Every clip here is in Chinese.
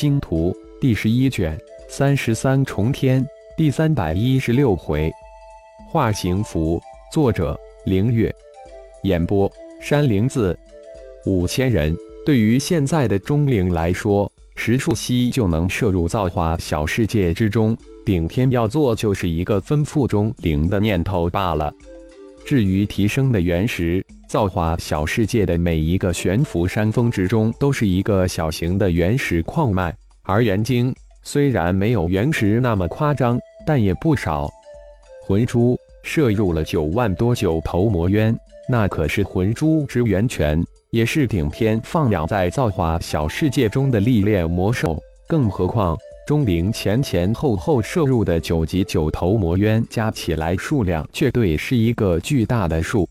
星图》第十一卷三十三重天第三百一十六回，化形符。作者：凌月。演播：山灵子。五千人对于现在的钟灵来说，十数息就能摄入造化小世界之中。顶天要做就是一个吩咐钟灵的念头罢了。至于提升的原石，造化小世界的每一个悬浮山峰之中，都是一个小型的原石矿脉。而元晶虽然没有原石那么夸张，但也不少。魂珠摄入了九万多九头魔渊，那可是魂珠之源泉，也是顶天放养在造化小世界中的历练魔兽。更何况钟灵前前后后摄入的九级九头魔渊，加起来数量绝对是一个巨大的数。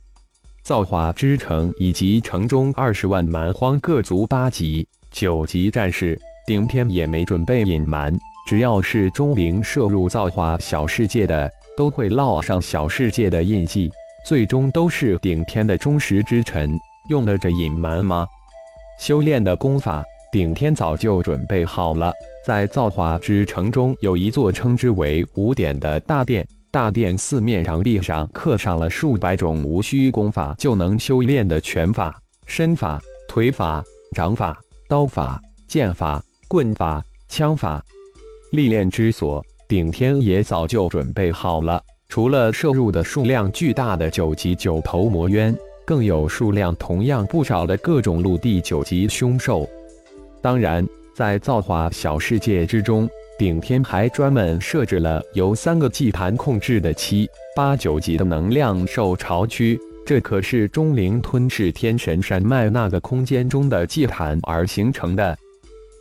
造化之城以及城中二十万蛮荒各族八级、九级战士，顶天也没准备隐瞒。只要是钟灵摄入造化小世界的。都会烙上小世界的印记，最终都是顶天的忠实之臣。用得着隐瞒吗？修炼的功法，顶天早就准备好了。在造化之城中，有一座称之为五典的大殿，大殿四面墙壁上刻上了数百种无需功法就能修炼的拳法、身法、腿法、掌法、刀法、剑法、棍法、枪法，历练之所。顶天也早就准备好了，除了摄入的数量巨大的九级九头魔渊，更有数量同样不少的各种陆地九级凶兽。当然，在造化小世界之中，顶天还专门设置了由三个祭坛控制的七八九级的能量受潮区，这可是钟灵吞噬天神山脉那个空间中的祭坛而形成的。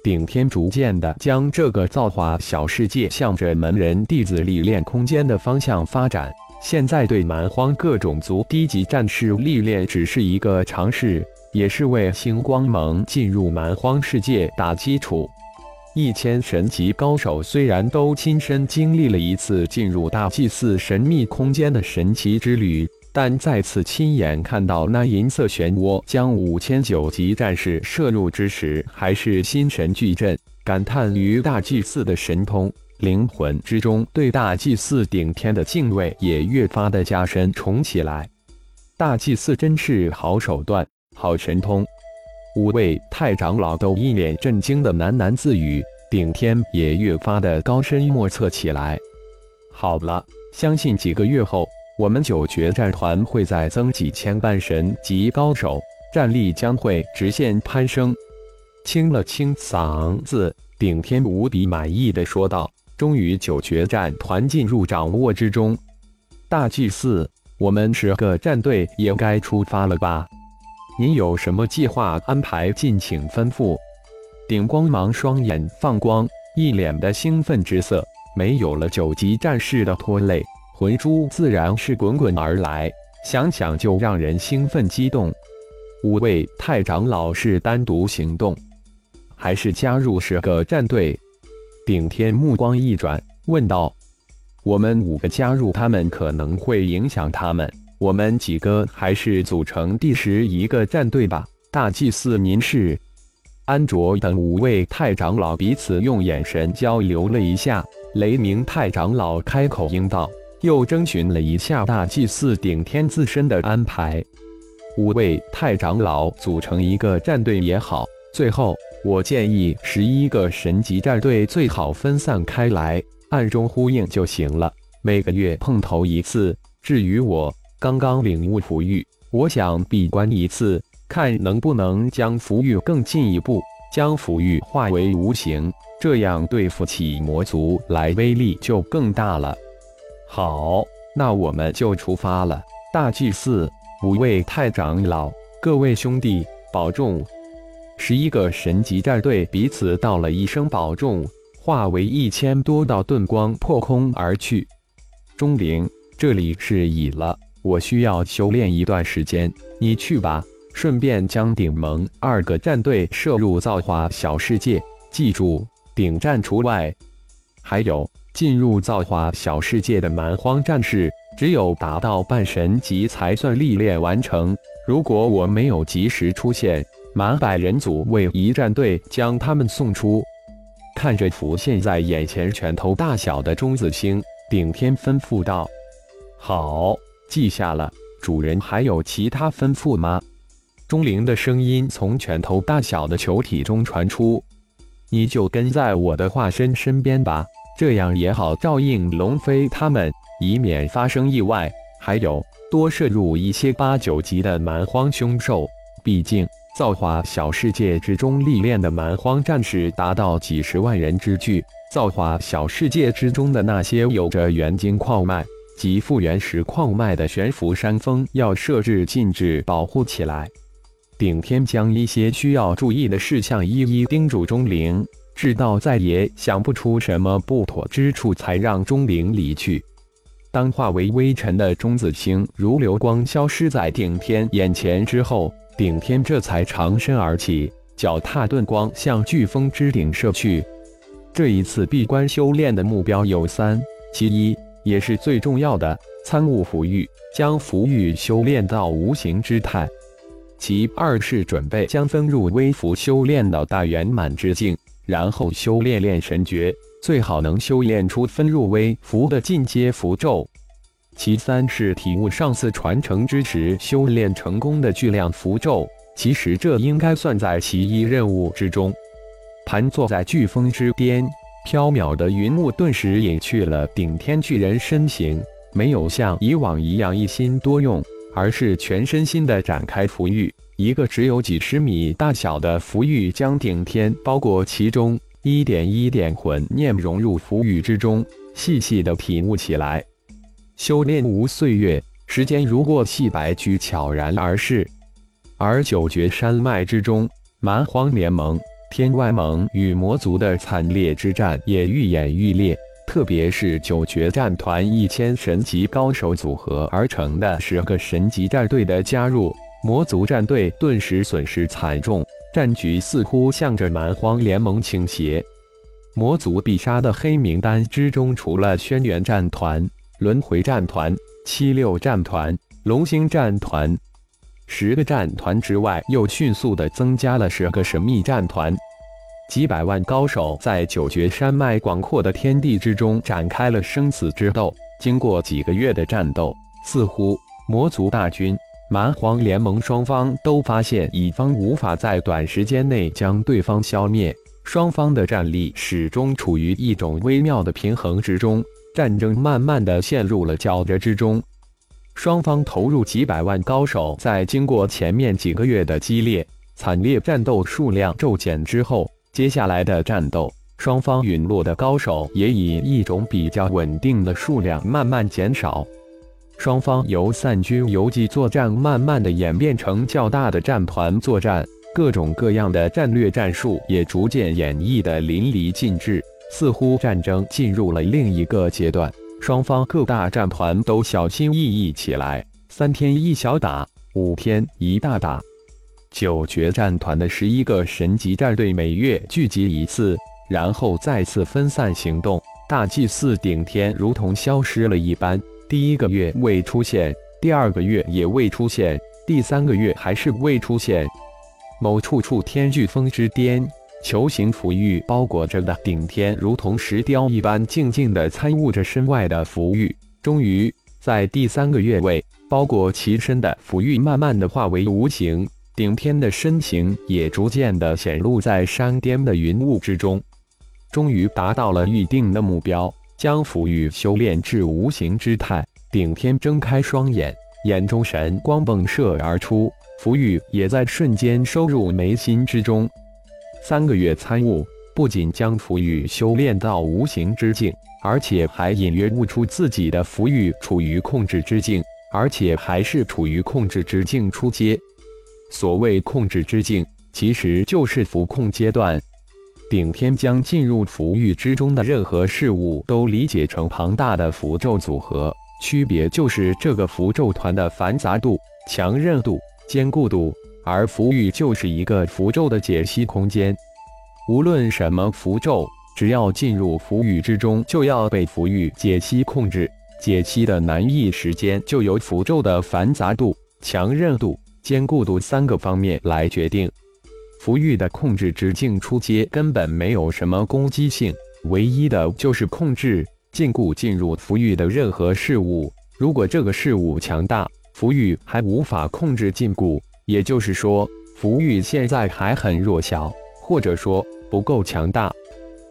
顶天逐渐的将这个造化小世界向着门人弟子历练空间的方向发展。现在对蛮荒各种族低级战士历练只是一个尝试，也是为星光盟进入蛮荒世界打基础。一千神级高手虽然都亲身经历了一次进入大祭祀神秘空间的神奇之旅。但再次亲眼看到那银色漩涡将五千九级战士射入之时，还是心神俱震，感叹于大祭司的神通，灵魂之中对大祭司顶天的敬畏也越发的加深重起来。大祭司真是好手段，好神通！五位太长老都一脸震惊的喃喃自语，顶天也越发的高深莫测起来。好了，相信几个月后。我们九决战团会再增几千半神级高手，战力将会直线攀升。清了清嗓子，顶天无比满意的说道：“终于九决战团进入掌握之中。大祭司，我们十个战队也该出发了吧？您有什么计划安排，敬请吩咐。”顶光芒双眼放光，一脸的兴奋之色。没有了九级战士的拖累。魂珠自然是滚滚而来，想想就让人兴奋激动。五位太长老是单独行动，还是加入十个战队？顶天目光一转，问道：“我们五个加入他们可能会影响他们，我们几个还是组成第十一个战队吧。”大祭司，您是？安卓等五位太长老彼此用眼神交流了一下，雷鸣太长老开口应道。又征询了一下大祭司顶天自身的安排，五位太长老组成一个战队也好。最后，我建议十一个神级战队最好分散开来，暗中呼应就行了。每个月碰头一次。至于我刚刚领悟符玉，我想闭关一次，看能不能将符玉更进一步，将符玉化为无形，这样对付起魔族来威力就更大了。好，那我们就出发了。大祭司，五位太长老，各位兄弟，保重！十一个神级战队彼此道了一声保重，化为一千多道盾光破空而去。钟灵，这里是乙了，我需要修炼一段时间，你去吧。顺便将顶盟二个战队摄入造化小世界，记住，顶战除外。还有。进入造化小世界的蛮荒战士，只有达到半神级才算历练完成。如果我没有及时出现，满百人组为一战队将他们送出。看着浮现在眼前拳头大小的中子星，顶天吩咐道：“好，记下了。主人还有其他吩咐吗？”钟灵的声音从拳头大小的球体中传出：“你就跟在我的化身身边吧，这样也好照应龙飞他们，以免发生意外。还有，多摄入一些八九级的蛮荒凶兽，毕竟……”造化小世界之中历练的蛮荒战士达到几十万人之巨。造化小世界之中的那些有着元晶矿脉及复原石矿脉的悬浮山峰，要设置禁制保护起来。顶天将一些需要注意的事项一一叮嘱钟灵，直到再也想不出什么不妥之处，才让钟灵离去。当化为微尘的钟子清如流光消失在顶天眼前之后。顶天这才长身而起，脚踏遁光，向飓风之顶射去。这一次闭关修炼的目标有三：其一，也是最重要的，参悟符域，将符域修炼到无形之态；其二是准备将分入微符修炼到大圆满之境，然后修炼炼神诀，最好能修炼出分入微符的进阶符咒。其三是体悟上次传承之时修炼成功的巨量符咒，其实这应该算在其一任务之中。盘坐在飓风之巅，飘渺的云雾顿时隐去了顶天巨人身形，没有像以往一样一心多用，而是全身心的展开符域。一个只有几十米大小的符域将顶天包裹其中，一点一点魂念融入符域之中，细细的体悟起来。修炼无岁月，时间如过隙白驹，悄然而逝。而九绝山脉之中，蛮荒联盟、天外盟与魔族的惨烈之战也愈演愈烈。特别是九绝战团一千神级高手组合而成的十个神级战队的加入，魔族战队顿时损失惨重，战局似乎向着蛮荒联盟倾斜。魔族必杀的黑名单之中，除了轩辕战团。轮回战团、七六战团、龙星战团，十个战团之外，又迅速的增加了十个神秘战团。几百万高手在九绝山脉广阔的天地之中展开了生死之斗。经过几个月的战斗，似乎魔族大军、蛮荒联盟双方都发现乙方无法在短时间内将对方消灭，双方的战力始终处于一种微妙的平衡之中。战争慢慢的陷入了焦灼之中，双方投入几百万高手，在经过前面几个月的激烈惨烈战斗，数量骤减之后，接下来的战斗，双方陨落的高手也以一种比较稳定的数量慢慢减少。双方由散军游击作战，慢慢的演变成较大的战团作战，各种各样的战略战术也逐渐演绎的淋漓尽致。似乎战争进入了另一个阶段，双方各大战团都小心翼翼起来。三天一小打，五天一大打。九绝战团的十一个神级战队每月聚集一次，然后再次分散行动。大祭司顶天如同消失了一般，第一个月未出现，第二个月也未出现，第三个月还是未出现。某处处天飓风之巅。球形符玉包裹着的顶天，如同石雕一般，静静地参悟着身外的符玉。终于，在第三个月位，包裹其身的符玉慢慢的化为无形，顶天的身形也逐渐的显露在山巅的云雾之中。终于达到了预定的目标，将符玉修炼至无形之态。顶天睁开双眼，眼中神光迸射而出，符玉也在瞬间收入眉心之中。三个月参悟，不仅将符玉修炼到无形之境，而且还隐约悟出自己的符玉处于控制之境，而且还是处于控制之境初阶。所谓控制之境，其实就是符控阶段。顶天将进入符域之中的任何事物都理解成庞大的符咒组合，区别就是这个符咒团的繁杂度、强韧度、坚固度。而符域就是一个符咒的解析空间，无论什么符咒，只要进入符域之中，就要被符域解析控制。解析的难易时间就由符咒的繁杂度、强韧度、坚固度三个方面来决定。符玉的控制直径出阶根本没有什么攻击性，唯一的就是控制禁锢进入符玉的任何事物。如果这个事物强大，符玉还无法控制禁锢，也就是说，符玉现在还很弱小，或者说不够强大。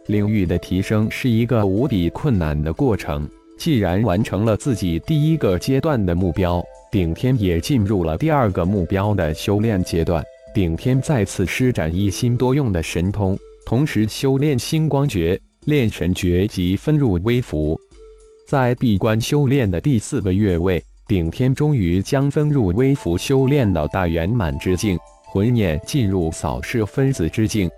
领域的提升是一个无比困难的过程。既然完成了自己第一个阶段的目标，顶天也进入了第二个目标的修炼阶段。顶天再次施展一心多用的神通，同时修炼星光诀、炼神诀及分入微符。在闭关修炼的第四个月位，顶天终于将分入微符修炼到大圆满之境，魂念进入扫视分子之境。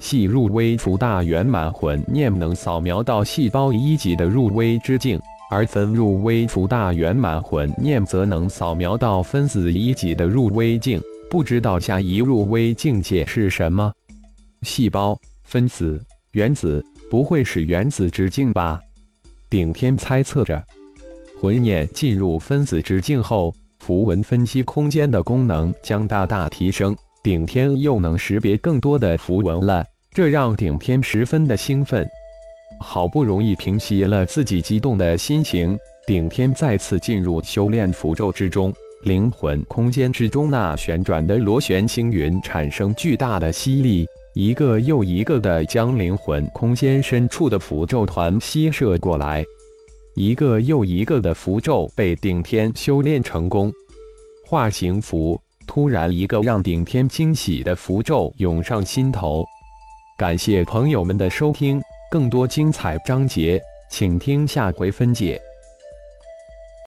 细入微符大圆满魂念能扫描到细胞一级的入微之境，而分入微符大圆满魂念则能扫描到分子一级的入微境。不知道下一入微境界是什么？细胞、分子、原子，不会是原子之境吧？顶天猜测着。魂念进入分子之境后，符文分析空间的功能将大大提升，顶天又能识别更多的符文了，这让顶天十分的兴奋。好不容易平息了自己激动的心情，顶天再次进入修炼符咒之中。灵魂空间之中，那旋转的螺旋星云产生巨大的吸力，一个又一个的将灵魂空间深处的符咒团吸射过来，一个又一个的符咒被顶天修炼成功。化形符，突然一个让顶天惊喜的符咒涌上心头。感谢朋友们的收听，更多精彩章节，请听下回分解。